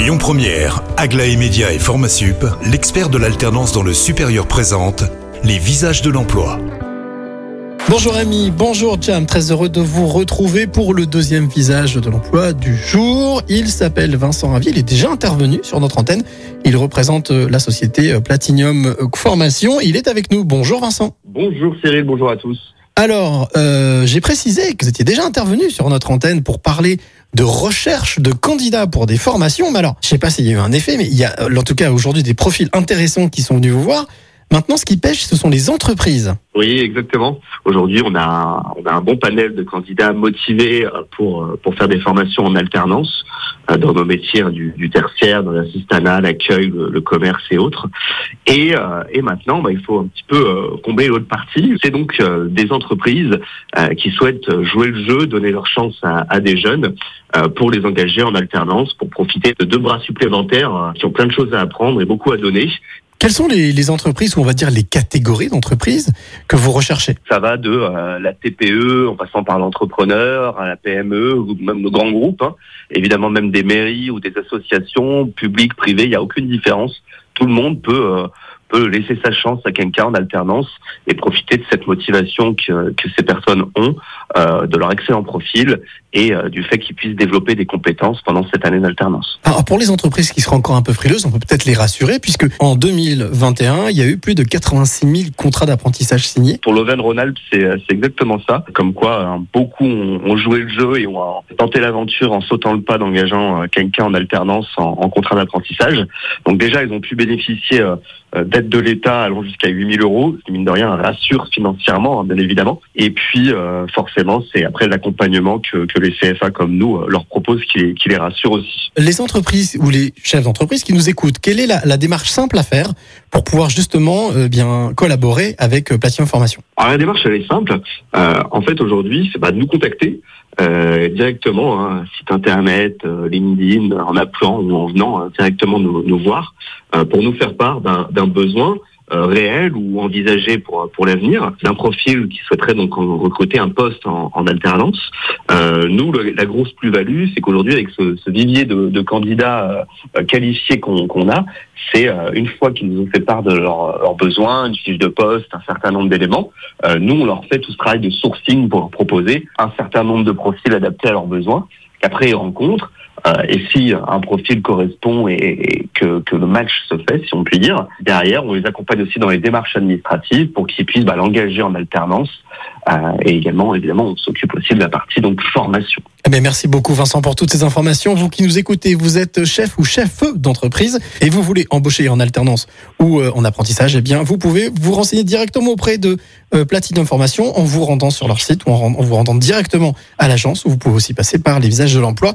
Lyon Première, Aglaé Média et Formasup, l'expert de l'alternance dans le supérieur présente les visages de l'emploi. Bonjour Ami, bonjour Jam, très heureux de vous retrouver pour le deuxième visage de l'emploi du jour. Il s'appelle Vincent Ravier, il est déjà intervenu sur notre antenne. Il représente euh, la société euh, Platinum Formation. Il est avec nous. Bonjour Vincent. Bonjour Cyril, bonjour à tous. Alors, euh, j'ai précisé que vous étiez déjà intervenu sur notre antenne pour parler de recherche de candidats pour des formations. Mais alors, je sais pas s'il y a eu un effet, mais il y a en tout cas aujourd'hui des profils intéressants qui sont venus vous voir. Maintenant, ce qui pêche, ce sont les entreprises. Oui, exactement. Aujourd'hui, on a, on a un bon panel de candidats motivés euh, pour, euh, pour faire des formations en alternance euh, dans nos métiers hein, du, tertiaire, dans l'assistanat, l'accueil, le, commerce et autres. Et, et maintenant, bah, il faut un petit peu combler l'autre partie. C'est donc des entreprises qui souhaitent jouer le jeu, donner leur chance à, des jeunes pour les engager en alternance, pour profiter de deux bras supplémentaires qui ont plein de choses à apprendre et beaucoup à donner. Quelles sont les, les entreprises, ou on va dire les catégories d'entreprises que vous recherchez? Ça va de euh, la TPE en passant par l'entrepreneur, à la PME, ou même nos grands groupes, hein. évidemment même des mairies ou des associations publiques, privées, il n'y a aucune différence. Tout le monde peut, euh, peut laisser sa chance à quelqu'un en alternance et profiter de cette motivation que, que ces personnes ont, euh, de leur excellent profil et euh, du fait qu'ils puissent développer des compétences pendant cette année d'alternance. Alors pour les entreprises qui seraient encore un peu frileuses, on peut peut-être les rassurer, puisque en 2021, il y a eu plus de 86 000 contrats d'apprentissage signés. Pour l'Auvergne-Rhône-Alpes, c'est c'est exactement ça. Comme quoi, hein, beaucoup ont, ont joué le jeu et ont euh, tenté l'aventure en sautant le pas d'engageant euh, quelqu'un en alternance en, en contrat d'apprentissage. Donc déjà, ils ont pu bénéficier euh, euh, de l'État allant jusqu'à 8 000 euros, ce qui mine de rien rassure financièrement, hein, bien évidemment. Et puis, euh, forcément, c'est après l'accompagnement que, que les CFA comme nous euh, leur proposent qui, les- qui les rassure aussi. Les entreprises ou les chefs d'entreprise qui nous écoutent, quelle est la, la démarche simple à faire pour pouvoir justement euh, bien collaborer avec euh, Platinum Formation? Alors la démarche elle est simple. Euh, en fait aujourd'hui c'est bah, de nous contacter euh, directement, hein, site internet, euh, LinkedIn, en appelant ou en venant euh, directement nous, voir euh, pour nous faire part d'un besoin réel ou envisagé pour pour l'avenir, d'un profil qui souhaiterait donc recruter un poste en, alternance. Euh, nous la grosse plus-value c'est qu'aujourd'hui avec ce, vivier de, candidats euh, qualifiés qu'on a, c'est euh, une fois qu'ils nous ont fait part de leurs besoins, une fiche de poste, un certain nombre d'éléments, euh, nous, on leur fait tout ce travail de sourcing pour leur proposer un certain nombre de profils adaptés à leurs besoins, qu'après ils rencontrent. Euh, et si un profil correspond et, que, le match se fait, si on peut dire, derrière, on les accompagne aussi dans les démarches administratives pour qu'ils puissent bah, l'engager en alternance. Euh, et également, évidemment, on s'occupe aussi de la partie donc formation. Eh bien, merci beaucoup Vincent pour toutes ces informations. Vous qui nous écoutez, vous êtes chef ou chef d'entreprise et vous voulez embaucher en alternance ou euh, en apprentissage, eh bien, vous pouvez vous renseigner directement auprès de Platinum Formation en vous rendant sur leur site ou en vous rendant directement à l'agence. Vous pouvez aussi passer par les visages de l'emploi.